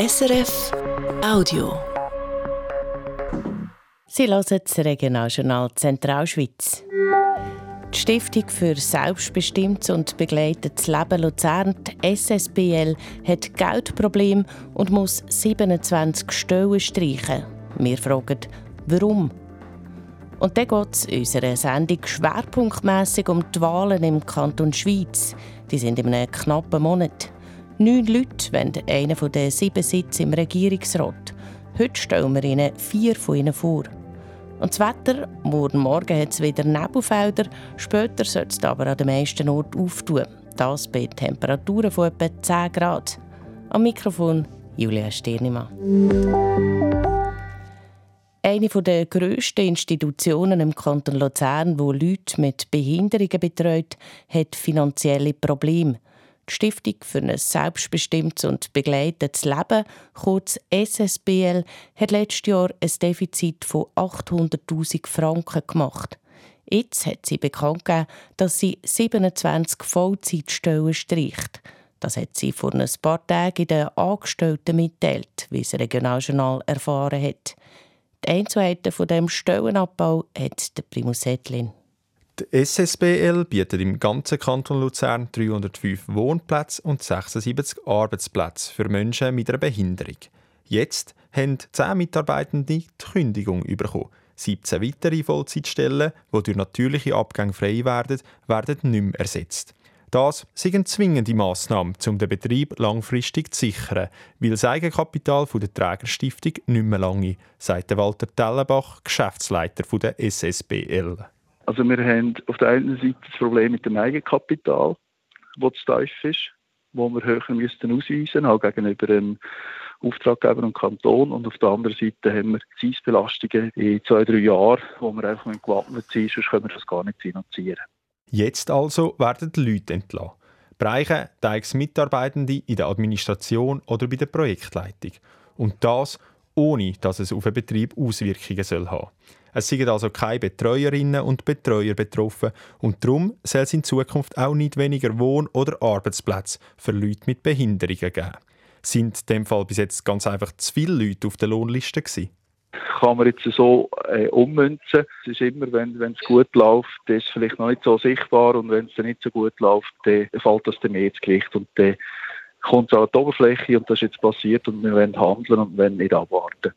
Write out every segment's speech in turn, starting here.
SRF Audio. Sie hören das Regionaljournal Zentralschweiz. Die Stiftung für selbstbestimmtes und begleitetes Leben Luzern, die SSBL, hat Geldprobleme und muss 27 Stellen streichen. Wir fragen, warum? Und dann geht es in unserer Sendung schwerpunktmässig um die Wahlen im Kanton Schweiz. Die sind in einem knappen Monat. Neun Leute wollen einen von den sieben Sitzen im Regierungsrat. Heute stellen wir Ihnen vier von ihnen vor. Und das Wetter, morgen Morgen hat es wieder Nebelfelder, später soll es aber an den meisten Orten auftun. Das bei Temperaturen von etwa 10 Grad. Am Mikrofon Julia Stirnimann. Eine der grössten Institutionen im Kanton Luzern, wo Leute mit Behinderungen betreut, hat finanzielle Probleme. Die Stiftung für ein selbstbestimmtes und begleitetes Leben, kurz SSBL, hat letztes Jahr ein Defizit von 800.000 Franken gemacht. Jetzt hat sie bekannt gegeben, dass sie 27 Vollzeitstellen streicht. Das hat sie vor ein paar Tagen den Angestellten mitteilt, wie das Regionaljournal erfahren hat. Die Einzelheiten von dem Stellenabbau hat der Primus Ettlin. Die SSBL bietet im ganzen Kanton Luzern 305 Wohnplätze und 76 Arbeitsplätze für Menschen mit einer Behinderung. Jetzt haben 10 Mitarbeitende die Kündigung bekommen. 17 weitere Vollzeitstellen, die durch natürliche Abgänge frei werden, werden nicht mehr ersetzt. Das sind zwingende Massnahme, um den Betrieb langfristig zu sichern, weil das Eigenkapital der Trägerstiftung nicht mehr lange, sagt Walter Tellenbach, Geschäftsleiter der SSBL. Also wir haben auf der einen Seite das Problem mit dem Eigenkapital, das zu tief ist, wo wir höher müssten ausweisen, auch gegenüber dem Auftraggeber und Kanton. Und auf der anderen Seite haben wir Zinsbelastungen in zwei, drei Jahren, wo wir einfach gewappnet sind, sonst können wir das gar nicht finanzieren. Jetzt also werden die Leute entlassen. Bereiche teils Mitarbeitende in der Administration oder bei der Projektleitung. Und das ohne dass es auf den Betrieb Auswirkungen soll haben. Es sind also keine Betreuerinnen und Betreuer betroffen und darum soll es in Zukunft auch nicht weniger Wohn- oder Arbeitsplätze für Leute mit Behinderungen geben. Sind in dem Fall bis jetzt ganz einfach zu viele Leute auf der Lohnliste gewesen? kann man jetzt so äh, ummünzen. Es ist immer, wenn es gut läuft, dann ist vielleicht noch nicht so sichtbar und wenn es nicht so gut läuft, dann fällt das dann mehr ins Gewicht und dann kommt es an die Oberfläche und das ist jetzt passiert und wir wollen handeln und wollen nicht abwarten.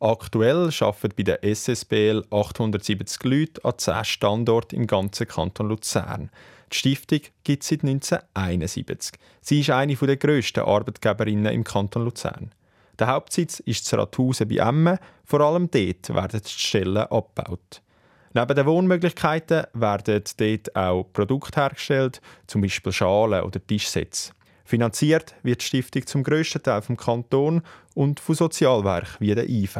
Aktuell arbeiten bei der SSBL 870 Leute an 10 Standorten im ganzen Kanton Luzern. Die Stiftung gibt es seit 1971. Sie ist eine der grössten Arbeitgeberinnen im Kanton Luzern. Der Hauptsitz ist zu Rathausen bei Emmen. Vor allem dort werden die Stellen abgebaut. Neben den Wohnmöglichkeiten werden dort auch Produkte hergestellt, zum Beispiel Schalen oder Tischsätze. Finanziert wird die Stiftung zum grössten Teil vom Kanton und von Sozialwerken wie der IV.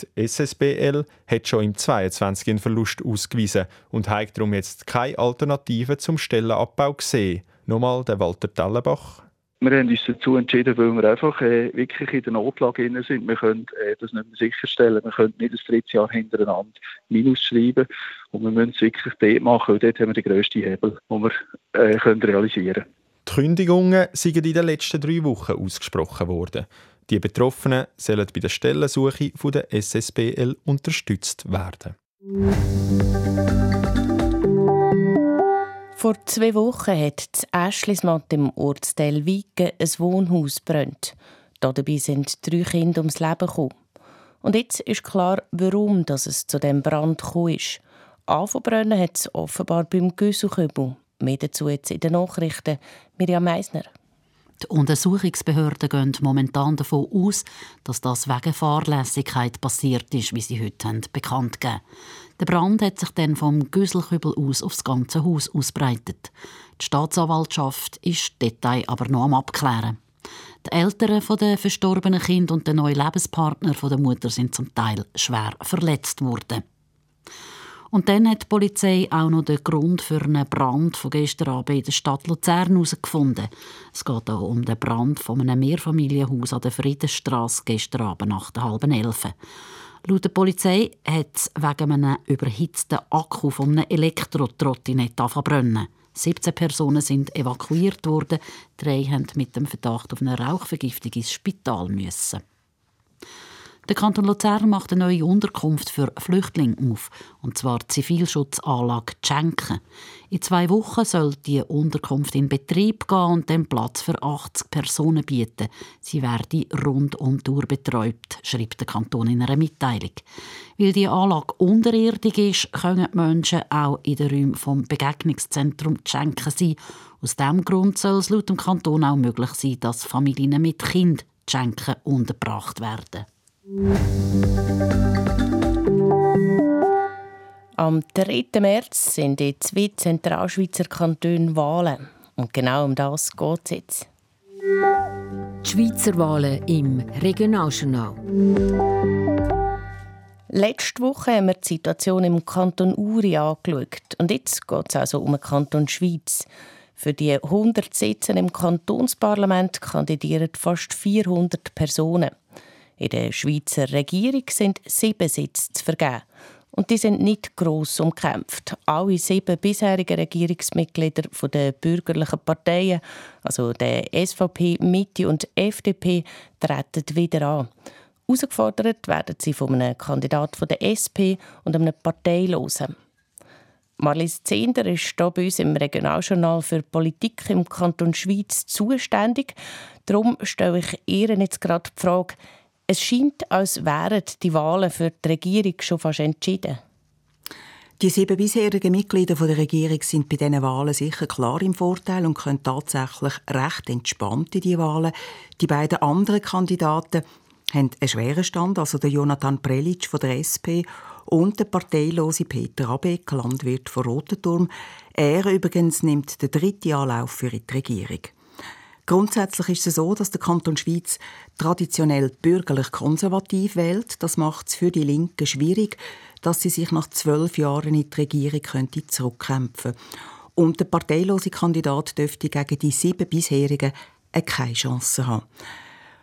Die SSBL hat schon im 22 einen Verlust ausgewiesen und hat darum jetzt keine Alternative zum Stellenabbau gesehen. Nochmal der Walter Tellenbach. Wir haben uns dazu entschieden, weil wir einfach äh, wirklich in der Notlage sind. Wir können äh, das nicht mehr sicherstellen. Wir können nicht das dritte Jahr hintereinander Minus schreiben. Und wir müssen es wirklich dort machen, weil dort haben wir den grössten Hebel, den wir äh, können realisieren können. Kündigungen sind in den letzten drei Wochen ausgesprochen worden. Die Betroffenen sollen bei der Stellensuche von der SSBL unterstützt werden. Vor zwei Wochen hat das Äschlismatt im Ortsteil Wiegen ein Wohnhaus brennt. Dabei sind drei Kinder ums Leben gekommen. Und jetzt ist klar, warum es zu dem Brand gekommen ist. Anfangen hat es offenbar beim Güsselkübel. Mehr dazu jetzt in den Nachrichten. Mirjam Meisner. Die Untersuchungsbehörden gehen momentan davon aus, dass das wegen Fahrlässigkeit passiert ist, wie sie heute haben, bekannt gegeben Der Brand hat sich dann vom Güsselkübel aus aufs ganze Haus ausbreitet. Die Staatsanwaltschaft ist Detail aber noch am Abklären. Die Eltern der verstorbenen Kind und der neue Lebenspartner der Mutter sind zum Teil schwer verletzt worden. Und dann hat die Polizei auch noch den Grund für einen Brand von gestern Abend in der Stadt Luzern herausgefunden. Es geht hier um den Brand von einem Mehrfamilienhaus an der Friedensstraße gestern Abend nach der halben elf. Laut der Polizei hat es wegen einem überhitzten Akku von einem Elektro-Trottinett brennen. 17 Personen sind evakuiert worden. Drei haben mit dem Verdacht auf eine Rauchvergiftung ins Spital müssen. Der Kanton Luzern macht eine neue Unterkunft für Flüchtlinge auf, und zwar die Zivilschutzanlage Tschenken. In zwei Wochen soll die Unterkunft in Betrieb gehen und den Platz für 80 Personen bieten. Sie werde rund um die Uhr betreut, schreibt der Kanton in einer Mitteilung. Weil die Anlage unterirdisch ist, können die Menschen auch in den Räumen vom Begegnungszentrum Tschenken sein. Aus diesem Grund soll es laut dem Kanton auch möglich sein, dass Familien mit Kind Tschenken untergebracht werden. Am 3. März sind in zwei Zentralschweizer Kantonen Wahlen. Und genau um das geht es jetzt. Die Schweizer Wahlen im Regionaljournal. Letzte Woche haben wir die Situation im Kanton Uri angeschaut. Und jetzt geht es also um den Kanton Schweiz. Für die 100 Sitze im Kantonsparlament kandidieren fast 400 Personen. In der Schweizer Regierung sind sieben Sitze zu vergeben. Und die sind nicht gross umkämpft. Alle sieben bisherigen Regierungsmitglieder der bürgerlichen Parteien, also der SVP, Mitte und FDP, treten wieder an. Herausgefordert werden sie von einem Kandidat der SP und einem Parteilosen. Marlies Zehnder ist hier bei uns im Regionaljournal für Politik im Kanton Schweiz zuständig. Darum stelle ich ihr jetzt gerade die Frage, es scheint, als wären die Wahlen für die Regierung schon fast entschieden. Die sieben bisherigen Mitglieder der Regierung sind bei diesen Wahlen sicher klar im Vorteil und können tatsächlich recht entspannt in die Wahlen. Die beiden anderen Kandidaten haben einen schweren Stand, also der Jonathan Prelic von der SP und der parteilose Peter Abeck, Landwirt von Rotenturm. Er übrigens nimmt den dritten Anlauf für die Regierung. Grundsätzlich ist es so, dass der Kanton Schweiz traditionell bürgerlich-konservativ wählt. Das macht es für die Linken schwierig, dass sie sich nach zwölf Jahren in die Regierung könnte zurückkämpfen Und der parteilose Kandidat dürfte gegen die sieben bisherigen keine Chance haben.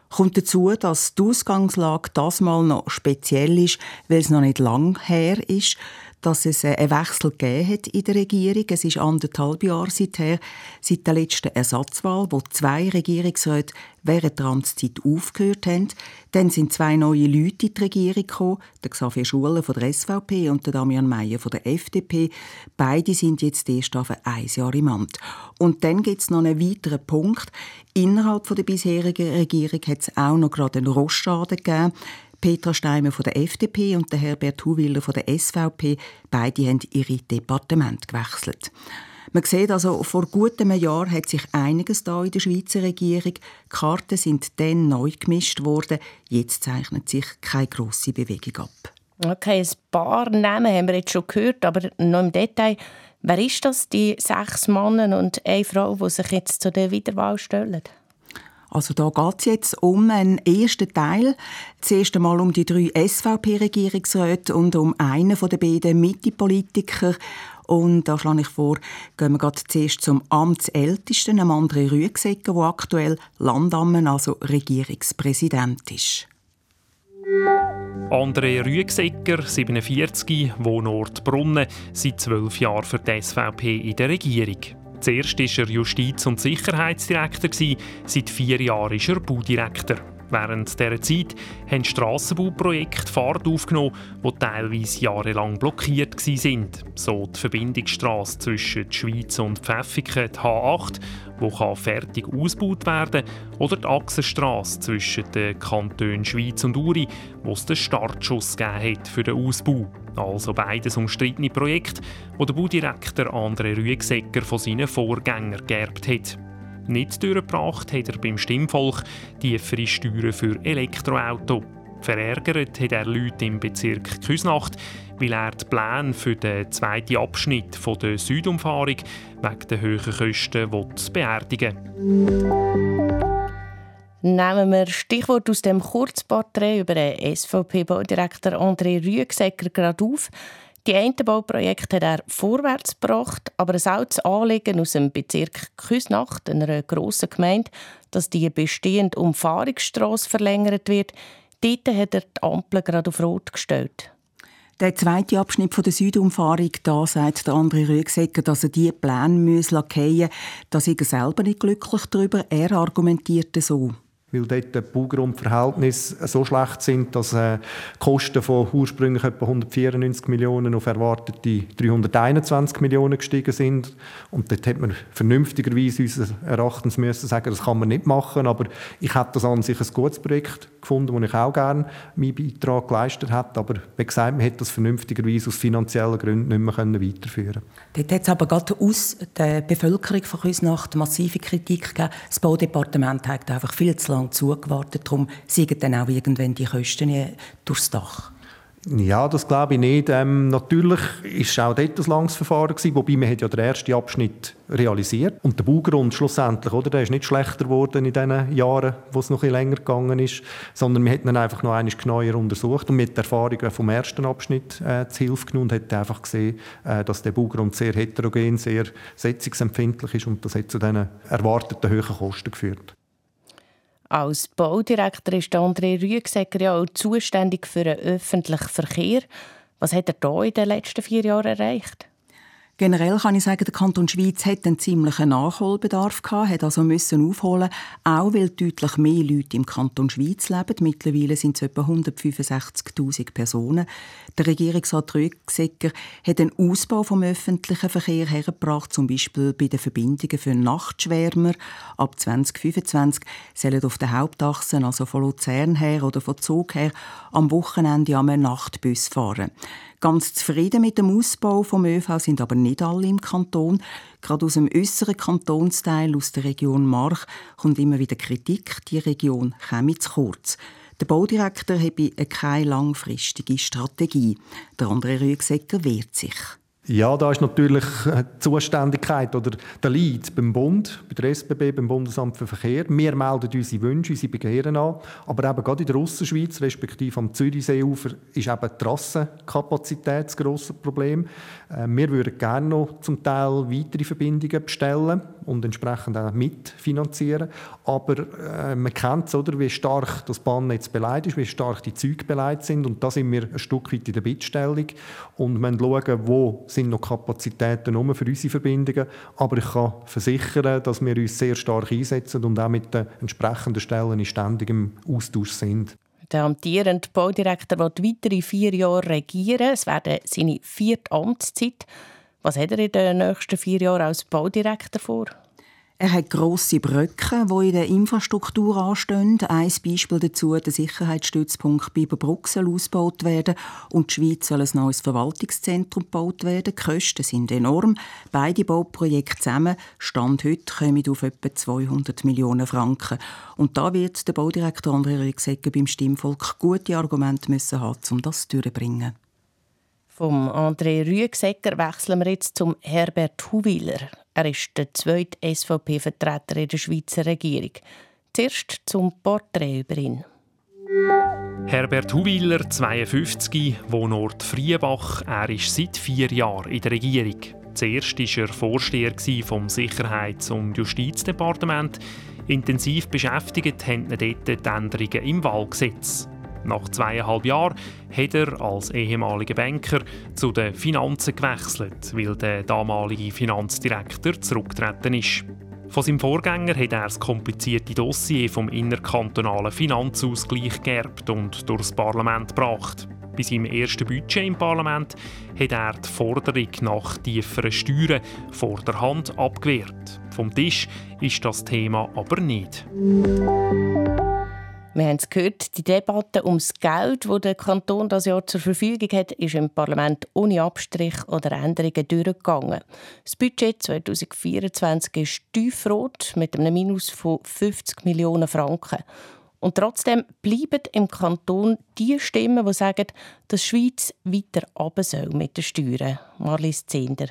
Kommt dazu, dass die Ausgangslage das mal noch speziell ist, weil es noch nicht lang her ist dass es äh, einen Wechsel gegeben hat in der Regierung. Es ist anderthalb Jahre seither, seit der letzten Ersatzwahl, wo zwei Regierungsräte während der Amtszeit aufgehört haben. Dann sind zwei neue Leute in die Regierung gekommen, der Xavier Schuler von der SVP und der Damian Meyer von der FDP. Beide sind jetzt erst ein Jahr im Amt. Und dann gibt es noch einen weiteren Punkt. Innerhalb der bisherigen Regierung hat es auch noch gerade einen Rostschaden gegeben. Petra Steimer von der FDP und der Herbert Huwiller von der SVP, beide haben ihre Departement gewechselt. Man sieht also, vor gut einem Jahr hat sich einiges da in der Schweizer Regierung. Die Karten sind dann neu gemischt worden. Jetzt zeichnet sich keine grosse Bewegung ab. Okay, ein paar Namen haben wir jetzt schon gehört, aber noch im Detail. Wer ist das, die sechs Männer und eine Frau, die sich jetzt zu der Wiederwahl stellen? Also da geht es jetzt um einen ersten Teil. Zuerst einmal um die drei SVP-Regierungsräte und um einen der beiden Mitte-Politiker. Und da schlage ich vor, gehen wir gerade zuerst zum Amtsältesten, einem André Rüegsegger, der aktuell Landammen, also Regierungspräsident ist. André Rüegsegger, 47, Wohnort Brunnen, seit zwölf Jahren für die SVP in der Regierung. Zuerst war er Justiz- und Sicherheitsdirektor, seit vier Jahren ist er Baudirektor. Während dieser Zeit haben Strassenbauprojekte Fahrt aufgenommen, die teilweise jahrelang blockiert waren. So die Verbindungsstrasse zwischen der Schweiz und Pfäffiken, die H8, die fertig ausgebaut werden kann, oder die Achsenstrasse zwischen den Kantonen Schweiz und Uri, wo es den Startschuss gegeben hat für den Ausbau. Also beides umstrittene Projekte, wo der Baudirektor André Rüegsegger von seinen Vorgängern geerbt hat. Nicht durchgebracht hat er beim Stimmvolk tiefere Steuern für Elektroauto. Verärgert hat er Leute im Bezirk Küsnacht, weil er die Pläne für den zweiten Abschnitt von der Südumfahrung wegen der hohen Kosten beerdigen Nehmen wir Stichwort aus dem Kurzporträt über den SVP-Baudirektor André Rüegsegger gerade auf. Die einen Bauprojekte hat er vorwärts gebracht, aber ein altes Anliegen aus dem Bezirk Küsnacht, einer grossen Gemeinde, dass die bestehende Umfahrungsstrasse verlängert wird, dort hat er die Ampel gerade auf Rot gestellt. Der zweite Abschnitt von der Südumfahrung, da sagt der andere Rüegsegger, dass er die Pläne müsse fallen Da ist er selber nicht glücklich darüber. Er argumentierte so weil dort die Baugrundverhältnisse so schlecht sind, dass äh, Kosten von ursprünglich etwa 194 Millionen auf erwartete 321 Millionen gestiegen sind. Und dort hätte man vernünftigerweise unseres Erachtens müssen sagen, das kann man nicht machen, aber ich hätte das an sich ein gutes Projekt gefunden, wo ich auch gerne meinen Beitrag geleistet hätte, aber wie gesagt, man hätte das vernünftigerweise aus finanziellen Gründen nicht mehr weiterführen können. Dort hat es aber gerade aus der Bevölkerung von Küsnacht massive Kritik gegeben. Das Baudepartement hat einfach viel zu lange zugewartet. Darum sind dann auch irgendwann die Kosten durchs Dach. Ja, das glaube ich nicht. Ähm, natürlich ist auch dort ein langes Verfahren gewesen, wobei man hat ja den ersten Abschnitt realisiert und der Baugrund schlussendlich, oder, der ist nicht schlechter geworden in den Jahren, wo es noch ein länger gegangen ist, sondern wir hätten ihn einfach noch einmal genauer untersucht und mit den Erfahrungen vom ersten Abschnitt äh, zu Hilfe genommen und hätten einfach gesehen, äh, dass der Baugrund sehr heterogen, sehr setzungsempfindlich ist und das hat zu diesen erwarteten hohen Kosten geführt. Als Baudirektor ist André Rüegsegger ja auch zuständig für den öffentlichen Verkehr. Was hat er da in den letzten vier Jahren erreicht? Generell kann ich sagen, der Kanton Schweiz hat einen ziemlichen Nachholbedarf gehabt, hat also müssen aufholen, auch weil deutlich mehr Leute im Kanton Schweiz leben. Mittlerweile sind es etwa 165.000 Personen. Der Regierungsrat Rüegsegger hat einen Ausbau vom öffentlichen Verkehr hergebracht, zum Beispiel bei den Verbindungen für Nachtschwärmer. Ab 2025 sollen auf den Hauptachsen, also von Luzern her oder von Zug her, am Wochenende am Nachtbus fahren. Ganz zufrieden mit dem Ausbau vom ÖV sind aber nicht alle im Kanton. Gerade aus dem äußeren Kantonsteil, aus der Region March, kommt immer wieder Kritik, die Region käme zu kurz. Der Baudirektor habe keine langfristige Strategie. Der andere Rüegsegger wehrt sich. Ja, da ist natürlich die Zuständigkeit oder der Lead beim Bund, bei der SBB, beim Bundesamt für Verkehr. Wir melden unsere Wünsche, unsere Begehren an. Aber eben gerade in der Aussenschweiz, respektive am Zürichseeufer, ist eben die Trassenkapazität das grosse Problem. Äh, wir würden gerne noch zum Teil weitere Verbindungen bestellen und entsprechend auch mitfinanzieren. Aber äh, man kennt es, oder, wie stark das Bahnnetz beleidigt ist, wie stark die Züge beleidigt sind. Und da sind wir ein Stück weit in der Bittstellung. Und wir schauen, wo sind noch Kapazitäten nur für unsere Verbindungen. Aber ich kann versichern, dass wir uns sehr stark einsetzen und auch mit den entsprechenden Stellen in ständigem Austausch sind. Der amtierende Baudirektor wird weitere vier Jahre regieren. Es werden seine vierte Amtszeit. Was hat er in den nächsten vier Jahren als Baudirektor vor? Er hat grosse Brücken, die in der Infrastruktur anstehen. Ein Beispiel dazu, der Sicherheitsstützpunkt Biberbrück soll ausgebaut werden und die Schweiz soll ein neues Verwaltungszentrum gebaut werden. Die Kosten sind enorm. Beide Bauprojekte zusammen, Stand heute, kommen auf etwa 200 Millionen Franken. Und da wird der Baudirektor André Rüegsegger beim Stimmvolk gute Argumente müssen haben, um das durchzubringen. Vom André Rüegsegger wechseln wir jetzt zum Herbert Huwiler. Er ist der zweite SVP-Vertreter in der Schweizer Regierung. Zuerst zum Porträt über ihn. Herbert Huwiler, 52, Wohnort Friebach. Er ist seit vier Jahren in der Regierung. Zuerst war er Vorsteher vom Sicherheits- und Justizdepartement. Intensiv beschäftigt haben ihn dort die Änderungen im Wahlgesetz. Nach zweieinhalb Jahren hat er als ehemaliger Banker zu den Finanzen gewechselt, weil der damalige Finanzdirektor zurückgetreten ist. Von seinem Vorgänger hat er das komplizierte Dossier vom innerkantonalen Finanzausgleich geerbt und durchs Parlament gebracht. Bei seinem ersten Budget im Parlament hat er die Forderung nach tieferen Steuern vor der Hand abgewehrt. Vom Tisch ist das Thema aber nicht. Wir haben es gehört, die Debatte ums Geld, das der Kanton das Jahr zur Verfügung hat, ist im Parlament ohne Abstrich oder Änderungen durchgegangen. Das Budget 2024 ist tiefrot mit einem Minus von 50 Millionen Franken. Und trotzdem bleiben im Kanton die Stimmen, die sagen, dass die Schweiz weiter runter soll mit den Steuern. Marlies Zehnder.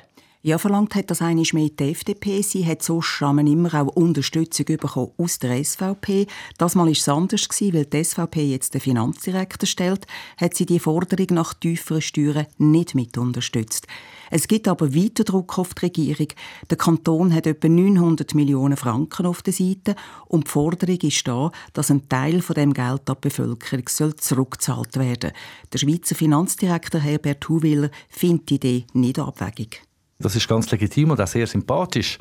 Ja, verlangt hat das eigentlich mehr die FDP. Sie hat so schrammen immer auch Unterstützung bekommen aus der SVP. Das Mal war es anders, weil die SVP jetzt den Finanzdirektor stellt, hat sie die Forderung nach tieferen Steuern nicht mit unterstützt. Es gibt aber weiter Druck auf die Regierung. Der Kanton hat etwa 900 Millionen Franken auf der Seite und die Forderung ist da, dass ein Teil von dem Geld die Bevölkerung soll zurückgezahlt werden. Der Schweizer Finanzdirektor Herbert Huwiller findet die Idee nicht abwegig. Das ist ganz legitim und auch sehr sympathisch.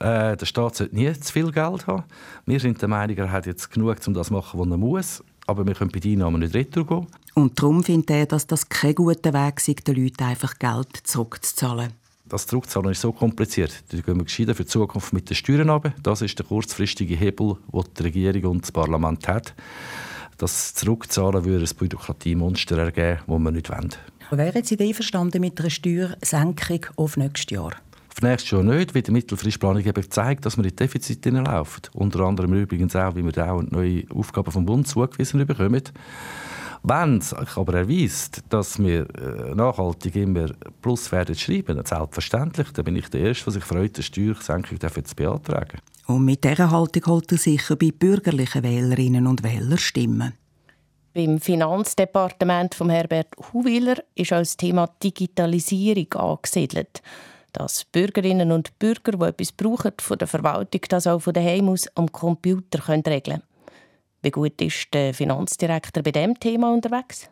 Äh, der Staat sollte nie zu viel Geld haben. Wir sind der Meinung, er hat jetzt genug, um das zu machen, was er muss. Aber wir können bei den Einnahmen nicht retour gehen. Und darum findet er, dass das kein guter Weg ist, den Leuten einfach Geld zurückzuzahlen. Das Zurückzahlen ist so kompliziert. Da gehen wir gescheiter für die Zukunft mit den Steuern runter. Das ist der kurzfristige Hebel, den die Regierung und das Parlament hat. Das Zurückzahlen würde ein Bürokratiemonster ergeben, das wir nicht wollen. Wären Sie einverstanden mit einer Steuersenkung auf nächstes Jahr? Auf nächstes Jahr nicht, weil die Mittelfristplanung eben zeigt, dass wir in Defizit laufen. Unter anderem übrigens auch, wie wir da auch neue Aufgaben vom Bund zugewiesen bekommen. Wenn es aber erweist, dass wir äh, nachhaltig immer Plus werden schreiben, dann selbstverständlich, dann bin ich der Erste, der sich freut, eine Steuersenkung zu beantragen. Und mit dieser Haltung holt er sicher bei bürgerlichen Wählerinnen und Wählern Stimmen. Beim Finanzdepartement von Herbert Huwiller ist als Thema Digitalisierung angesiedelt. Dass Bürgerinnen und Bürger, die etwas brauchen von der Verwaltung, das auch von daheim aus am Computer regeln können. Wie gut ist der Finanzdirektor bei diesem Thema unterwegs?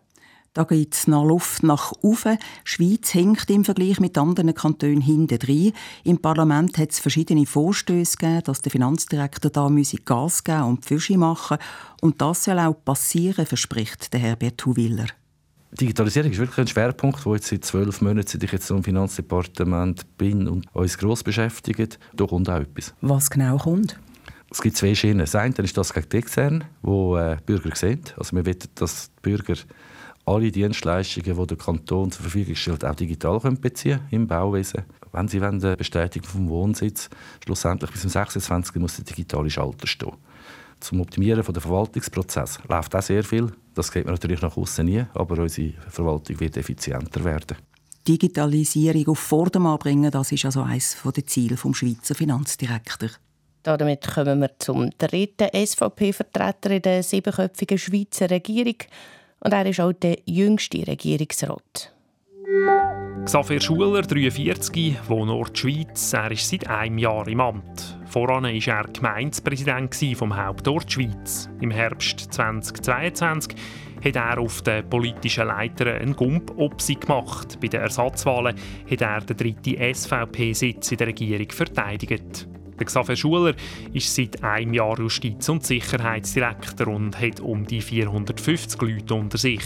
Da gibt es noch Luft nach oben. Die Schweiz hängt im Vergleich mit anderen Kantonen hinten drin. Im Parlament hat es verschiedene Vorstöße gegeben, dass der Finanzdirektor da Gas geben und Fische machen Und das soll auch passieren, verspricht der Herbert Huwiller. Digitalisierung ist wirklich ein Schwerpunkt, wo jetzt seit zwölf Monaten, seit ich jetzt im Finanzdepartement bin und uns gross beschäftigt, da kommt auch etwas. Was genau kommt? Es gibt zwei Schienen. Das eine ist das gegen die Externe, wo äh, Bürger sehen. Also wir wollen, dass die Bürger alle Dienstleistungen, die der Kanton zur Verfügung stellt, auch digital können beziehen im Bauwesen. Wenn Sie eine Bestätigung vom Wohnsitz schlussendlich bis zum 26. muss der digitale Schalter stehen. Zum Optimieren des Verwaltungsprozesses läuft auch sehr viel. Das geht man natürlich nach außen nie, aber unsere Verwaltung wird effizienter werden. Digitalisierung auf Vordermann bringen, das ist also eines der Ziele des Schweizer Finanzdirektors. Damit kommen wir zum dritten SVP-Vertreter in der siebenköpfigen Schweizer Regierung, und er ist auch der jüngste Regierungsrat. Xaver Schuler, 43, wohnt Nordschweiz. Er ist seit einem Jahr im Amt. Voran war er Gemeindepräsident vom Hauptort Schweiz. Im Herbst 2022 hat er auf den politischen Leitern einen Gump ob sie gemacht. Bei den Ersatzwahlen hat er den dritten SVP-Sitz in der Regierung verteidigt. Der Xaver Schuler ist seit einem Jahr Justiz- und Sicherheitsdirektor und hat um die 450 Leute unter sich.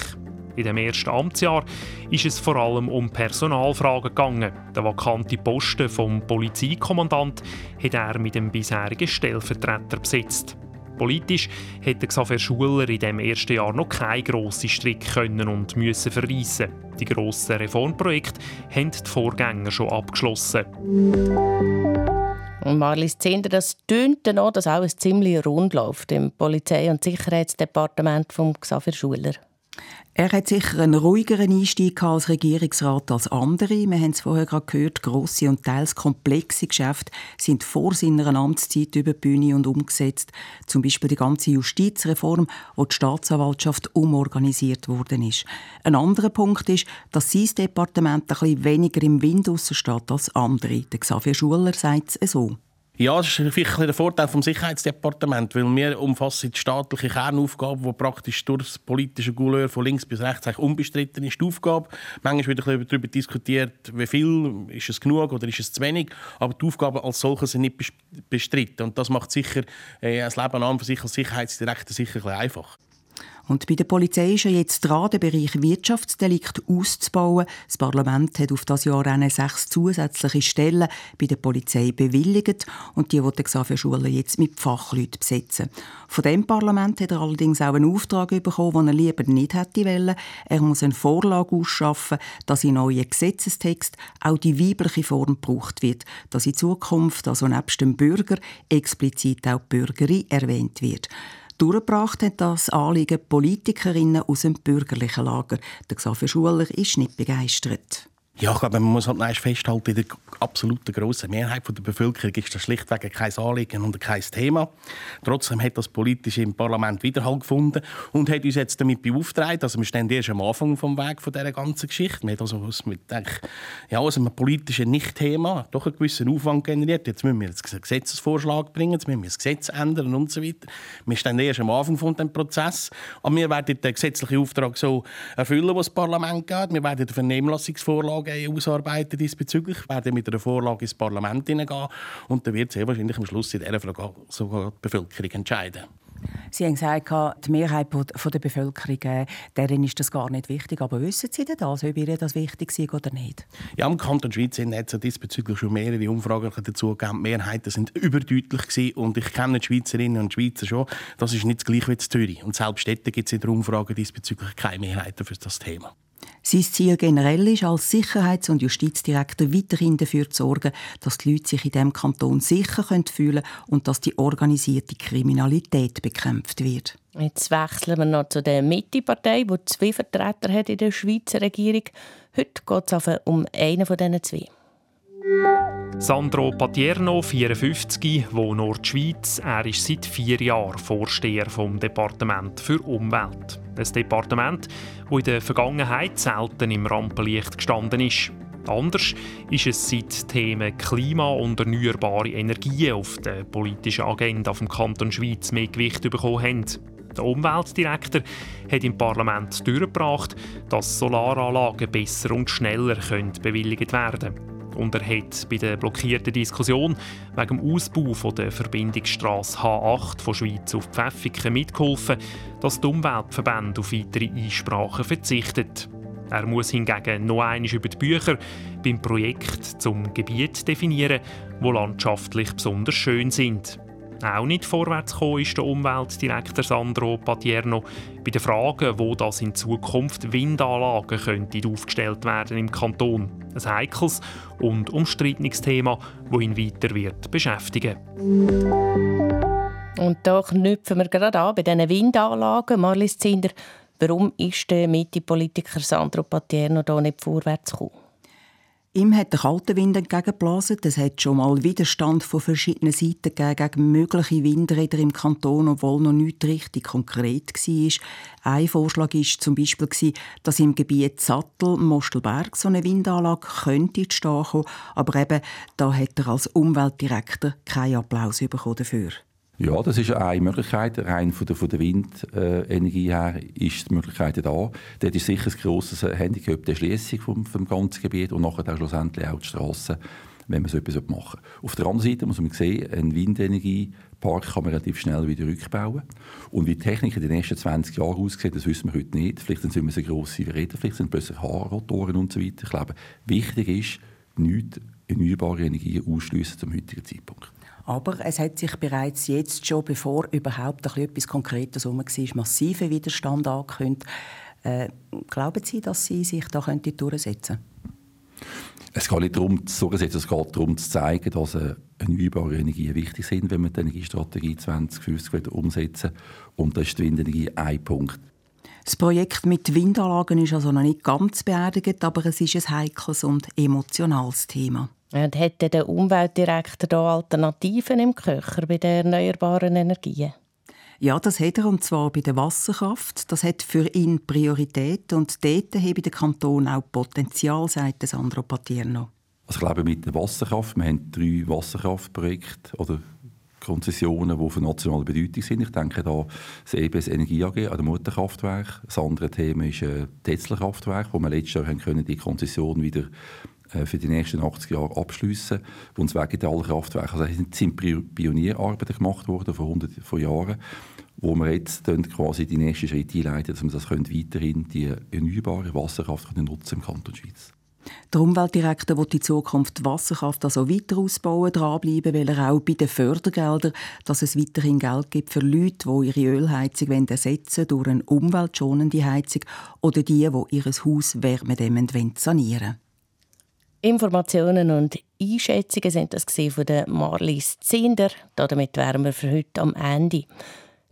In dem ersten Amtsjahr ist es vor allem um Personalfragen gegangen. Der vakante Posten vom Polizeikommandant hat er mit dem bisherigen Stellvertreter besetzt. Politisch hätte Xaver Schuler in dem ersten Jahr noch keine grossen Strick können und müssen verreissen. Die grossen Reformprojekte haben die Vorgänger schon abgeschlossen. Und Marlies Zehnder, das tönt dann auch, dass alles ziemlich rund läuft im Polizei- und Sicherheitsdepartement von Xaver Schuler. Er hat sicher einen ruhigeren Einstieg als Regierungsrat als andere. Wir haben es vorher gerade gehört, grosse und teils komplexe Geschäfte sind vor seiner Amtszeit über die Bühne und umgesetzt. Zum Beispiel die ganze Justizreform, wo die Staatsanwaltschaft umorganisiert worden ist. Ein anderer Punkt ist, dass sein Departement ein bisschen weniger im Wind steht als andere. Der Xavier Schuler sagt es so. Ja, das ist vielleicht der Vorteil des Sicherheitsdepartements, weil wir umfassen die staatliche Kernaufgabe, die praktisch durch das politische Gouverneur von links bis rechts eigentlich unbestritten ist. Die Aufgabe, manchmal wird darüber diskutiert, wie viel, ist es genug oder ist es zu wenig, aber die Aufgaben als solche sind nicht bestritten und das macht sicher äh, das Leben an für sich als Sicherheitsdirektor sicher ein einfach. Und bei der Polizei ist ja jetzt dran, den Bereich Wirtschaftsdelikt auszubauen. Das Parlament hat auf das Jahr eine sechs zusätzliche Stellen bei der Polizei bewilligt und die wollen Xavier Schuler jetzt mit Fachleuten besetzen. Von dem Parlament hat er allerdings auch einen Auftrag bekommen, den er lieber nicht hätte wollen. Er muss eine Vorlage ausschaffen, dass in neuen Gesetzestext auch die weibliche Form gebraucht wird, dass in Zukunft also nebst dem Bürger explizit auch die Bürgerin erwähnt wird. Durchgebracht hat das Anliegen Politikerinnen aus dem bürgerlichen Lager. Der Xaver Schuler ist nicht begeistert. Ja, ich glaube, man muss halt festhalten, in der absoluten grossen Mehrheit der Bevölkerung ist das schlichtweg kein Anliegen und kein Thema. Trotzdem hat das politisch im Parlament Widerhall gefunden und hat uns jetzt damit beauftragt, also wir stehen erst am Anfang vom Weg von dieser ganzen Geschichte. Wir haben also mit ja, aus einem politischen Nicht-Thema doch einen gewissen Aufwand generiert. Jetzt müssen wir einen Gesetzesvorschlag bringen, jetzt müssen wir das Gesetz ändern und so weiter. Wir stehen erst am Anfang von dem Prozess und wir werden den gesetzlichen Auftrag so erfüllen, was das Parlament geht. Wir werden die Vernehmlassungsvorlage Vorlagen ausarbeiten diesbezüglich, werden mit einer Vorlage ins Parlament hineingehen und dann wird sehr wahrscheinlich am Schluss in dieser Frage sogar die Bevölkerung entscheiden. Sie haben gesagt, die Mehrheit der Bevölkerung, äh, deren ist das gar nicht wichtig. Aber wissen Sie denn das, ob Ihnen das wichtig ist oder nicht? Ja, im Kanton Schweiz hat es diesbezüglich schon mehrere Umfragen dazu gegeben. Die Mehrheiten sind überdeutlich gewesen. und ich kenne die Schweizerinnen und Schweizer schon. Das ist nicht das Gleiche wie in Zürich. Und selbst dort gibt es in der Umfrage diesbezüglich keine Mehrheiten für das Thema. Sein Ziel generell ist, als Sicherheits- und Justizdirektor weiterhin dafür zu sorgen, dass die Leute sich in diesem Kanton sicher fühlen können und dass die organisierte Kriminalität bekämpft wird. Jetzt wechseln wir noch zu der Mitte-Partei, die zwei Vertreter hat in der Schweizer Regierung. Heute geht es um einen von diesen zwei. Sandro Patierno, 54, wohnt Nordschweiz. Er ist seit vier Jahren Vorsteher vom Departement für Umwelt. Ein Departement, das in der Vergangenheit selten im Rampenlicht gestanden ist. Anders ist es seit Themen Klima und erneuerbare Energien auf der politischen Agenda vom Kanton Schweiz mehr Gewicht bekommen haben. Der Umweltdirektor hat im Parlament durchgebracht, dass Solaranlagen besser und schneller bewilligt werden können. Und er hat bei der blockierten Diskussion wegen dem Ausbau der Verbindungsstrasse H8 von Schweiz auf Pfäffiken mitgeholfen, dass die Umweltverbände auf weitere Einsprachen verzichtet. Er muss hingegen noch einmal über die Bücher beim Projekt zum Gebiet definieren, wo landschaftlich besonders schön sind. Auch nicht vorwärts ist der Umweltdirektor Sandro Patierno bei den Fragen, wo das in Zukunft Windanlagen könnten aufgestellt werden im Kanton. Ein heikles und umstrittenes Thema, das ihn weiter wird beschäftigen. Und da knüpfen wir gerade an bei diesen Windanlagen. Marlies Zinder, warum ist der Mitte-Politiker Sandro Patierno da nicht vorwärts gekommen? Ihm hat der kalte Wind entgegengeblasen. Es hat schon mal Widerstand von verschiedenen Seiten gegen mögliche Windräder im Kanton, obwohl noch nicht richtig konkret war. Ein Vorschlag war zum Beispiel, dass im Gebiet Sattel-Mostelberg so eine Windanlage könnte stehen kommen. Aber eben, da hat er als Umweltdirektor keinen Applaus bekommen dafür. Ja, das ist eine Möglichkeit. Rein von der, von der Windenergie her ist die Möglichkeit da. Dort ist sicher ein grosses Handicap der Schließung vom, vom ganzen Gebiet und nachher auch schlussendlich auch die Strassen, wenn man so etwas machen will. Auf der anderen Seite muss man sehen, ein Windenergiepark kann man relativ schnell wieder rückbauen. Und wie die Technik in den nächsten 20 Jahren aussieht, das wissen wir heute nicht. Vielleicht sind es grosse Räder, vielleicht sind es plötzlich Haarrotoren und so weiter. Ich glaube, wichtig ist, nicht erneuerbare Energien ausschliessen zum heutigen Zeitpunkt. Aber es hat sich bereits jetzt schon, bevor überhaupt etwas Konkretes herum war, massiver Widerstand angekündigt. Äh, glauben Sie, dass Sie sich da durchsetzen könnten? Es geht nicht darum, zu durchsetzen, es geht darum, zu zeigen, dass äh, erneuerbare Energien wichtig sind, wenn wir die Energiestrategie 2050 umsetzen Und da ist die Windenergie ein Punkt. Das Projekt mit Windanlagen ist also noch nicht ganz beerdigt, aber es ist ein heikles und emotionales Thema. Und hätte der Umweltdirektor da Alternativen im Köcher bei den erneuerbaren Energien? Ja, das hat er, und zwar bei der Wasserkraft. Das hat für ihn Priorität und dort habe der Kanton auch Potenzial, sagt Sandro Patierno. Also ich glaube, mit der Wasserkraft, wir haben drei Wasserkraftprojekte oder Konzessionen, die von nationaler Bedeutung sind. Ich denke da das EBS Energie AG an dem Mutterkraftwerk. Das andere Thema ist äh, Tetzler-Kraftwerk, wo wir letztes Jahr können die Konzession wieder äh, für die nächsten 80 Jahre uns wegen aller Kraftwerke, also es sind Pionierarbeiten gemacht worden vor 100 von Jahren, wo wir jetzt quasi die nächsten Schritte einleiten, dass wir das können weiterhin die erneuerbare Wasserkraft können nutzen im Kanton Schweiz. Der Umweltdirektor will in Zukunft die Wasserkraft also weiter ausbauen, dranbleiben, weil er auch bei den Fördergeldern, dass es weiterhin Geld gibt für Leute, die ihre Ölheizung ersetzen durch eine umweltschonende Heizung oder die, die ihr Haus wärmedämmend sanieren wollen. Informationen und Einschätzungen sind das von der Marlies Zinder. Damit wären wir für heute am Ende.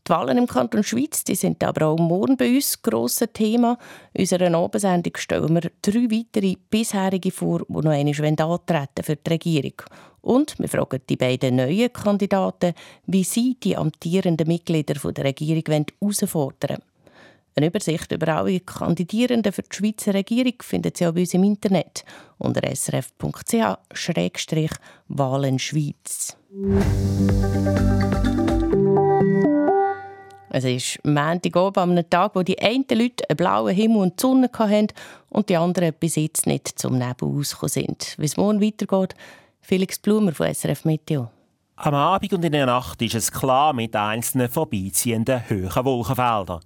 Die Wahlen im Kanton Schweiz die sind aber auch morgen bei uns ein grosses Thema. In unserer Abendsendung stellen wir drei weitere bisherige vor, die noch einmal antreten für die Regierung. Und wir fragen die beiden neuen Kandidaten, wie sie die amtierenden Mitglieder der Regierung herausfordern wollen. Eine Übersicht über alle Kandidierenden für die Schweizer Regierung findet Sie auch bei uns im Internet unter srf.ch-wahlen Schweiz. Es ist Montagabend an einem Tag, wo die einen Leute einen blauen Himmel und die Sonne hatten und die anderen bis jetzt nicht zum Nebel rausgekommen sind. Wie es morgen weitergeht, Felix Blumer von SRF Meteo. Am Abend und in der Nacht ist es klar mit einzelnen vorbeiziehenden hohen Wolkenfeldern.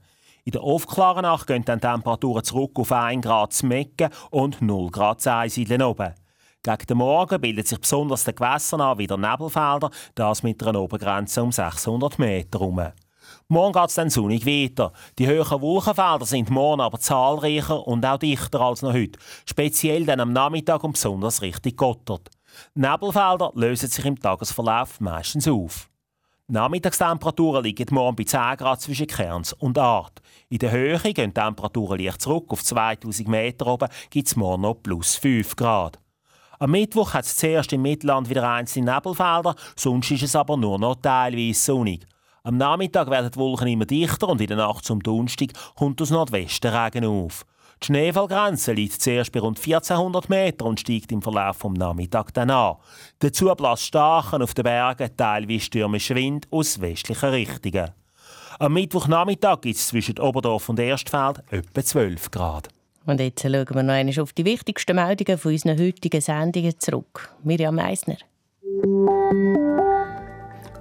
In der aufklaren Nacht gehen dann Temperaturen zurück auf 1 Grad zu Mecken und 0 Grad zu Einsiedeln oben. Gegen den Morgen bildet sich besonders den Gewässern an wieder Nebelfelder, das mit einer Obergrenze um 600 Meter herum. Morgen geht es dann sonnig weiter. Die höheren Wolkenfelder sind morgen aber zahlreicher und auch dichter als noch heute. Speziell dann am Nachmittag und besonders Richtung Gotthard. Nebelfelder lösen sich im Tagesverlauf meistens auf. Nachmittagstemperaturen liegen morgen bei 10 Grad zwischen Kerns und Art. In der Höhe gehen die Temperaturen leicht zurück. Auf 2000 Meter oben gibt es morgen noch plus 5 Grad. Am Mittwoch hat es zuerst im Mittelland wieder einzelne Nebelfelder, sonst ist es aber nur noch teilweise sonnig. Am Nachmittag werden die Wolken immer dichter und in der Nacht zum Donnerstag kommt aus Nordwesten Regen auf. Die Schneefallgrenze liegt zuerst bei rund 1400 Meter und steigt im Verlauf des Nachmittags dann an. Dazu bläst starken auf den Bergen teilweise stürmischer Wind aus westlichen Richtungen. Am Mittwochnachmittag gibt es zwischen Oberdorf und Erstfeld etwa 12 Grad. Und jetzt schauen wir noch einmal auf die wichtigsten Meldungen von unseren heutigen Sendungen zurück. Mirjam Meisner.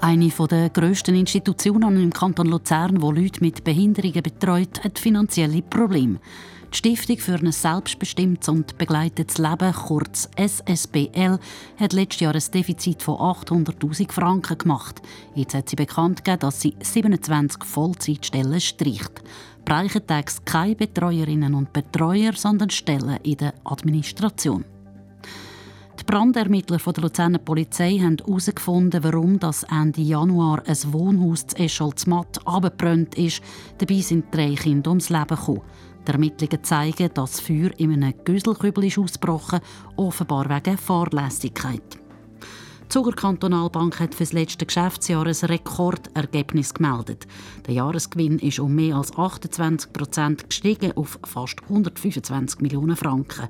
Eine der grössten Institutionen im Kanton Luzern, die Leute mit Behinderungen betreut, hat finanzielle Probleme. Die Stiftung für ein selbstbestimmtes und begleitetes Leben, kurz SSBL, hat letztes Jahr ein Defizit von 800.000 Franken gemacht. Jetzt hat sie bekannt gegeben, dass sie 27 Vollzeitstellen streicht. Breichentegs keine Betreuerinnen und Betreuer, sondern Stellen in der Administration. Die Brandermittler von der Luzerner Polizei haben herausgefunden, warum das Ende Januar ein Wohnhaus zu Escholzmatt abgebrannt ist. Dabei sind drei Kinder ums Leben gekommen. Die Ermittlungen zeigen, dass das Feuer in einem Güsselkübel ausgebrochen offenbar wegen Fahrlässigkeit. Die Zuger Kantonalbank hat für das letzte Geschäftsjahr ein Rekordergebnis gemeldet. Der Jahresgewinn ist um mehr als 28 Prozent gestiegen auf fast 125 Millionen Franken.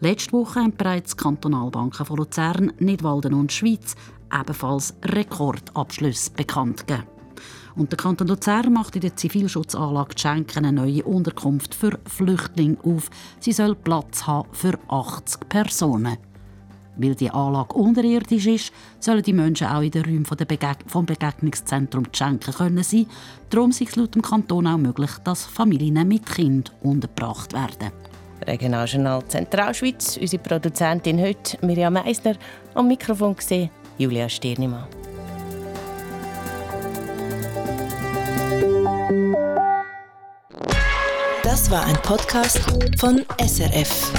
Letzte Woche haben bereits die Kantonalbanken von Luzern, Nidwalden und Schweiz ebenfalls Rekordabschlüsse bekannt gegeben. Und der Kanton Luzern macht in der Zivilschutzanlage Schenken eine neue Unterkunft für Flüchtlinge auf. Sie soll Platz haben für 80 Personen. Weil die Anlage unterirdisch ist, sollen die Menschen auch in den Räumen vom Begegnungszentrum Schenken können sein. Darum ist es laut dem Kanton auch möglich, dass Familien mit Kind untergebracht werden. Regionaljournal Zentralschweiz, unsere Produzentin heute Miriam Meisner, am Mikrofon gesehen Julia Stirnimann. Das war ein Podcast von SRF.